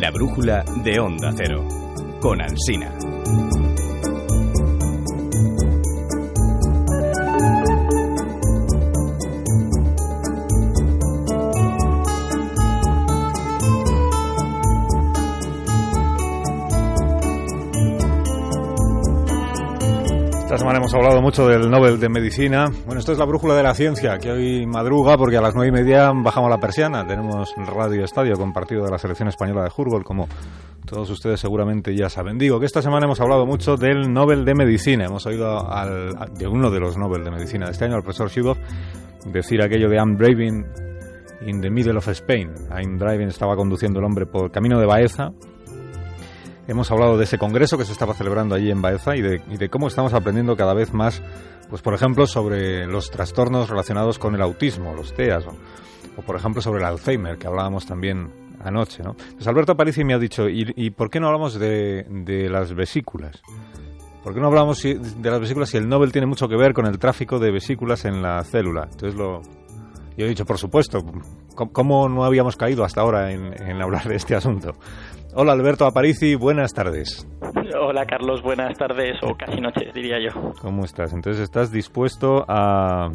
La brújula de Onda Cero, con Alsina. Esta semana hemos hablado mucho del Nobel de Medicina. Bueno, esto es la brújula de la ciencia, que hoy madruga porque a las nueve y media bajamos la persiana. Tenemos Radio Estadio con partido de la selección española de fútbol, como todos ustedes seguramente ya saben. Digo que esta semana hemos hablado mucho del Nobel de Medicina. Hemos oído al, de uno de los Nobel de Medicina de este año, al profesor Shubov, decir aquello de I'm driving in the middle of Spain. I'm driving estaba conduciendo el hombre por camino de Baeza, Hemos hablado de ese congreso que se estaba celebrando allí en Baeza y de, y de, cómo estamos aprendiendo cada vez más, pues por ejemplo, sobre los trastornos relacionados con el autismo, los TEAS, o, o por ejemplo sobre el Alzheimer, que hablábamos también anoche. ¿no? Pues Alberto Aparici me ha dicho, ¿y, por qué no hablamos de, de, las vesículas? ¿Por qué no hablamos de las vesículas si el Nobel tiene mucho que ver con el tráfico de vesículas en la célula? Entonces lo, yo he dicho, por supuesto, ¿cómo no habíamos caído hasta ahora en, en hablar de este asunto? Hola Alberto Aparici, buenas tardes. Hola Carlos, buenas tardes o casi noches, diría yo. ¿Cómo estás? Entonces, ¿estás dispuesto a,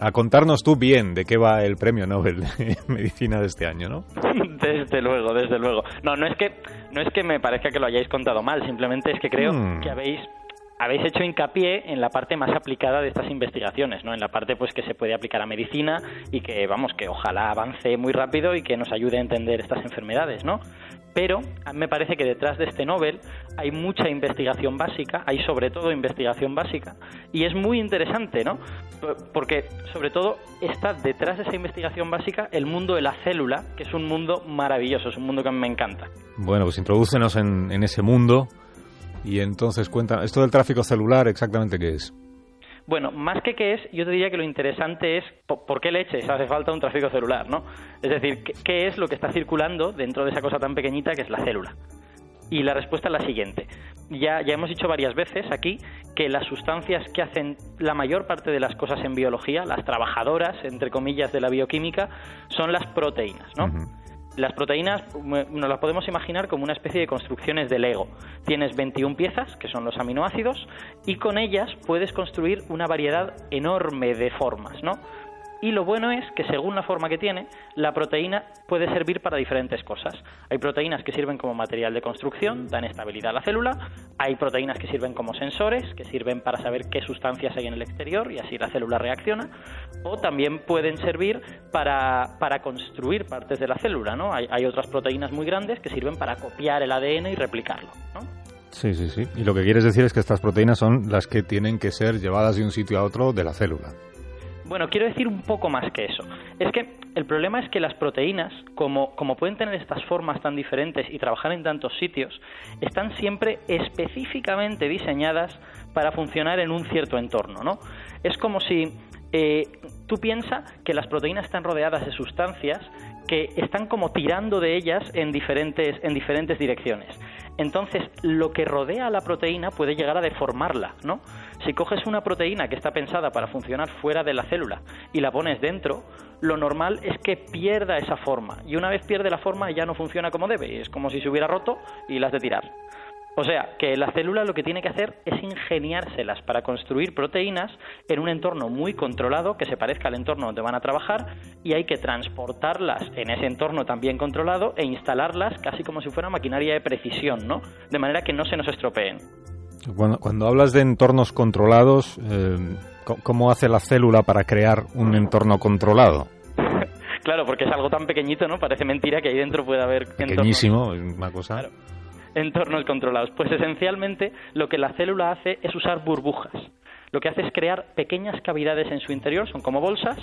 a contarnos tú bien de qué va el premio Nobel de Medicina de este año, ¿no? Desde luego, desde luego. No, no es que no es que me parezca que lo hayáis contado mal, simplemente es que creo mm. que habéis habéis hecho hincapié en la parte más aplicada de estas investigaciones, ¿no? En la parte pues que se puede aplicar a medicina y que vamos, que ojalá avance muy rápido y que nos ayude a entender estas enfermedades, ¿no? Pero a me parece que detrás de este Nobel hay mucha investigación básica, hay sobre todo investigación básica, y es muy interesante, ¿no? Porque sobre todo está detrás de esa investigación básica el mundo de la célula, que es un mundo maravilloso, es un mundo que a mí me encanta. Bueno, pues introdúcenos en, en ese mundo y entonces cuenta, esto del tráfico celular, exactamente qué es. Bueno, más que qué es, yo te diría que lo interesante es por qué leches hace falta un tráfico celular, ¿no? Es decir, ¿qué es lo que está circulando dentro de esa cosa tan pequeñita que es la célula? Y la respuesta es la siguiente. Ya, ya hemos dicho varias veces aquí que las sustancias que hacen la mayor parte de las cosas en biología, las trabajadoras, entre comillas, de la bioquímica, son las proteínas, ¿no? Uh -huh. Las proteínas nos las podemos imaginar como una especie de construcciones de Lego. Tienes 21 piezas, que son los aminoácidos, y con ellas puedes construir una variedad enorme de formas, ¿no? Y lo bueno es que según la forma que tiene, la proteína puede servir para diferentes cosas. Hay proteínas que sirven como material de construcción, dan estabilidad a la célula. Hay proteínas que sirven como sensores, que sirven para saber qué sustancias hay en el exterior y así la célula reacciona. O también pueden servir para, para construir partes de la célula, ¿no? Hay, hay otras proteínas muy grandes que sirven para copiar el ADN y replicarlo, ¿no? Sí, sí, sí. Y lo que quieres decir es que estas proteínas son las que tienen que ser llevadas de un sitio a otro de la célula. Bueno, quiero decir un poco más que eso. Es que el problema es que las proteínas, como, como pueden tener estas formas tan diferentes y trabajar en tantos sitios, están siempre específicamente diseñadas para funcionar en un cierto entorno, ¿no? Es como si eh, tú piensas que las proteínas están rodeadas de sustancias que están como tirando de ellas en diferentes, en diferentes direcciones. Entonces, lo que rodea a la proteína puede llegar a deformarla, ¿no? Si coges una proteína que está pensada para funcionar fuera de la célula y la pones dentro, lo normal es que pierda esa forma. Y una vez pierde la forma ya no funciona como debe. Es como si se hubiera roto y las de tirar. O sea, que la célula lo que tiene que hacer es ingeniárselas para construir proteínas en un entorno muy controlado que se parezca al entorno donde van a trabajar y hay que transportarlas en ese entorno también controlado e instalarlas casi como si fuera maquinaria de precisión, ¿no? De manera que no se nos estropeen. Cuando, cuando hablas de entornos controlados, eh, ¿cómo hace la célula para crear un entorno controlado? claro, porque es algo tan pequeñito, ¿no? Parece mentira que ahí dentro pueda haber... Pequeñísimo, entornos. una cosa... Claro entornos controlados? Pues esencialmente lo que la célula hace es usar burbujas. Lo que hace es crear pequeñas cavidades en su interior, son como bolsas,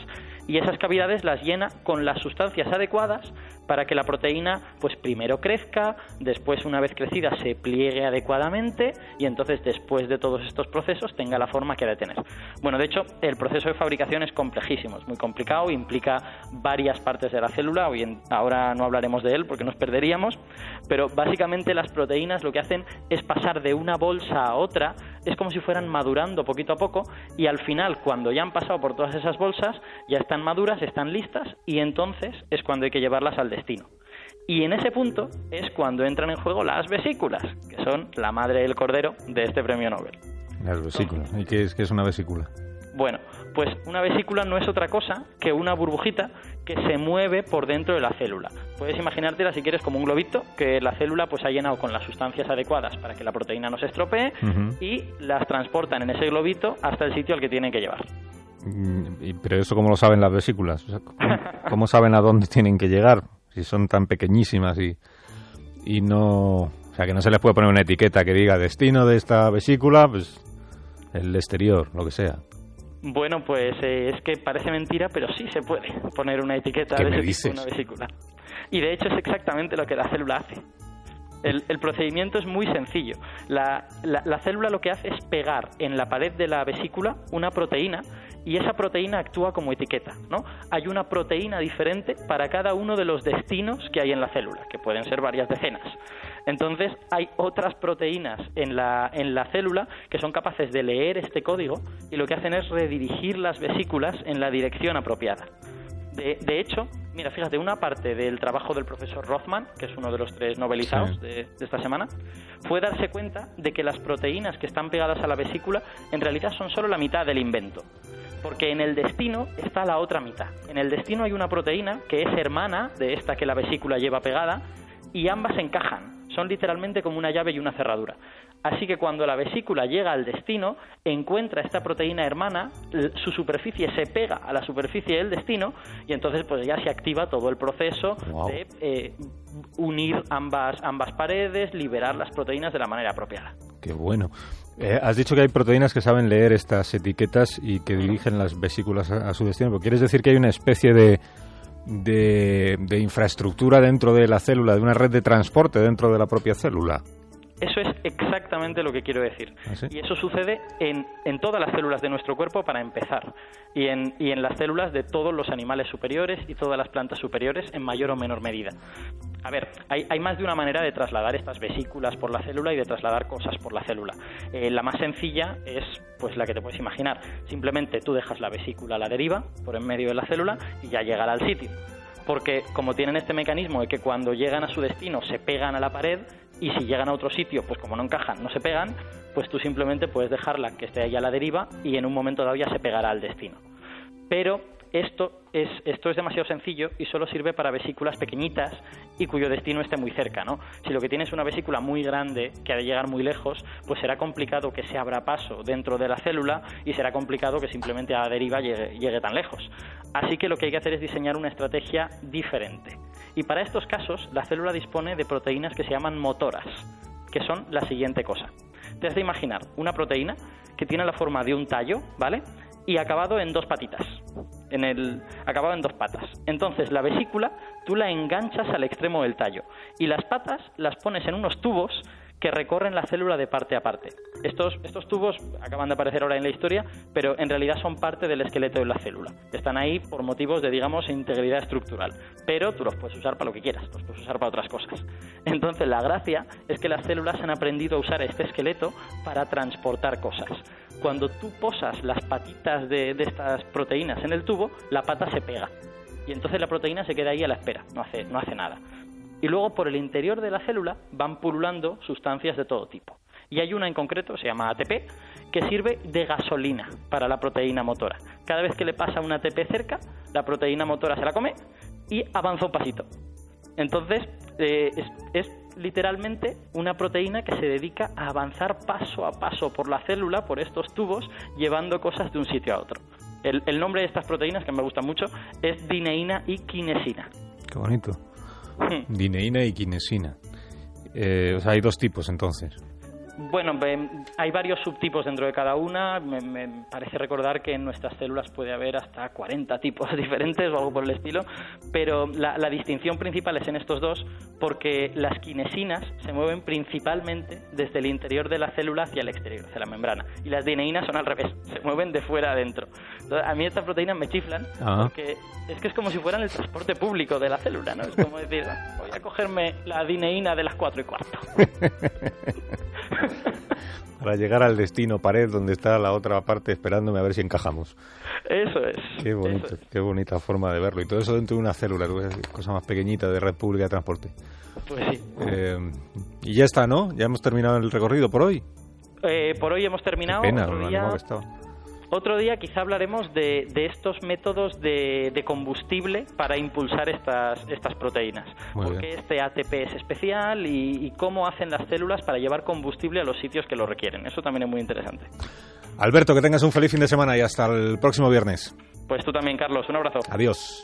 y esas cavidades las llena con las sustancias adecuadas para que la proteína pues primero crezca, después una vez crecida se pliegue adecuadamente y entonces después de todos estos procesos tenga la forma que ha de tener. Bueno, de hecho, el proceso de fabricación es complejísimo, es muy complicado, implica varias partes de la célula, hoy en, ahora no hablaremos de él porque nos perderíamos, pero básicamente las proteínas lo que hacen es pasar de una bolsa a otra, es como si fueran madurando poquito a poco y al final cuando ya han pasado por todas esas bolsas ya están maduras, están listas y entonces es cuando hay que llevarlas al destino. Y en ese punto es cuando entran en juego las vesículas, que son la madre del cordero de este premio Nobel. Las vesículas. ¿Y qué es, qué es una vesícula? Bueno, pues una vesícula no es otra cosa que una burbujita que se mueve por dentro de la célula. Puedes imaginártela si quieres como un globito que la célula pues ha llenado con las sustancias adecuadas para que la proteína no se estropee y las transportan en ese globito hasta el sitio al que tienen que llevar. Mm, ¿Pero eso cómo lo saben las vesículas? ¿cómo, saben a dónde tienen que llegar? Si son tan pequeñísimas y, y no... O sea, que no se les puede poner una etiqueta que diga destino de esta vesícula, pues el exterior, lo que sea. Bueno, pues eh, es que parece mentira, pero sí se puede poner una etiqueta de ese tipo una vesícula. Y de hecho es exactamente lo que la célula hace. El, procedimiento es muy sencillo. La, la, célula lo que hace es pegar en la pared de la vesícula una proteína y esa proteína actúa como etiqueta. ¿no? Hay una proteína diferente para cada uno de los destinos que hay en la célula, que pueden ser varias decenas. Entonces hay otras proteínas en la, en la célula que son capaces de leer este código y lo que hacen es redirigir las vesículas en la dirección apropiada. De, de, hecho, mira, fíjate, una parte del trabajo del profesor Rothman, que es uno de los tres novelizados de, de, esta semana, fue darse cuenta de que las proteínas que están pegadas a la vesícula en realidad son solo la mitad del invento. Porque en el destino está la otra mitad. En el destino hay una proteína que es hermana de esta que la vesícula lleva pegada y ambas encajan son literalmente como una llave y una cerradura. Así que cuando la vesícula llega al destino, encuentra esta proteína hermana, su superficie se pega a la superficie del destino y entonces pues ya se activa todo el proceso de eh, unir ambas, ambas paredes, liberar las proteínas de la manera apropiada. Qué bueno. Eh, has dicho que hay proteínas que saben leer estas etiquetas y que dirigen las vesículas a, a su destino. ¿Quieres decir que hay una especie de de, infraestructura dentro de la célula, de una red de transporte dentro de la propia célula. Eso es exactamente lo que quiero decir. ¿Ah, y eso sucede en, en, todas las células de nuestro cuerpo para empezar. Y en, y en las células de todos los animales superiores y todas las plantas superiores en mayor o menor medida. A ver, hay, hay más de una manera de trasladar estas vesículas por la célula y de trasladar cosas por la célula. Eh, la más sencilla es pues la que te puedes imaginar. Simplemente tú dejas la vesícula a la deriva por en medio de la célula y ya llegará al sitio porque como tienen este mecanismo de que cuando llegan a su destino se pegan a la pared, y si llegan a otro sitio, pues como no encajan, no se pegan, pues tú simplemente puedes dejarla que esté ahí a la deriva y en un momento dado ya se pegará al destino. Pero esto es, esto es demasiado sencillo y solo sirve para vesículas pequeñitas y cuyo destino esté muy cerca, ¿no? Si lo que tienes es una vesícula muy grande que ha de llegar muy lejos, pues será complicado que se abra paso dentro de la célula y será complicado que simplemente a la deriva llegue, llegue tan lejos. Así que lo que hay que hacer es diseñar una estrategia diferente. Y para estos casos, la célula dispone de proteínas que se llaman motoras, que son la siguiente cosa. Te has de imaginar una proteína que tiene la forma de un tallo, ¿vale? Y acabado en dos patitas. En el, acabado en dos patas. Entonces, la vesícula tú la enganchas al extremo del tallo y las patas las pones en unos tubos que recorren la célula de parte a parte. Estos, tubos acaban de aparecer ahora en la historia, pero en realidad son parte del esqueleto de la célula. Están ahí por motivos de, digamos, integridad estructural. Pero tú los puedes usar para lo que quieras, los puedes usar para otras cosas. Entonces, la gracia es que las células han aprendido a usar este esqueleto para transportar cosas. Cuando tú posas las patitas de, estas proteínas en el tubo, la pata se pega. Y entonces la proteína se queda ahí a la espera, no hace nada y luego por el interior de la célula van pululando sustancias de todo tipo. Y hay una en concreto, se llama ATP, que sirve de gasolina para la proteína motora. Cada vez que le pasa un ATP cerca, la proteína motora se la come y avanza un pasito. Entonces, eh, es, literalmente una proteína que se dedica a avanzar paso a paso por la célula, por estos tubos, llevando cosas de un sitio a otro. El, el nombre de estas proteínas, que me gusta mucho, es dineína y quinesina. Qué bonito. Dineína y quinesina. Eh, o sea, hay dos tipos entonces. Bueno, hay varios subtipos dentro de cada una. Me, parece recordar que en nuestras células puede haber hasta 40 tipos diferentes o algo por el estilo, pero la, distinción principal es en estos dos porque las quinesinas se mueven principalmente desde el interior de la célula hacia el exterior, hacia la membrana, y las dineínas son al revés, se mueven de fuera adentro. a mí estas proteínas me chiflan ah. porque es que es como si fueran el transporte público de la célula, ¿no? Es como decir, voy a cogerme la dineína de las 4 y cuarto. para llegar al destino pared donde está la otra parte esperándome a ver si encajamos. Eso es. Qué bonito, qué bonita forma de verlo. Y todo eso dentro de una célula, cosa más pequeñita de red pública de transporte. Pues sí. Eh, y ya está, ¿no? Ya hemos terminado el recorrido por hoy. Eh, por hoy hemos terminado. Qué pena, otro, día, estaba. Otro día quizá hablaremos de, de estos métodos de, de combustible para impulsar estas, estas proteínas. Muy Por bien. qué este ATP es especial y, y cómo hacen las células para llevar combustible a los sitios que lo requieren. Eso también es muy interesante. Alberto, que tengas un feliz fin de semana y hasta el próximo viernes. Pues tú también, Carlos. Un abrazo. Adiós.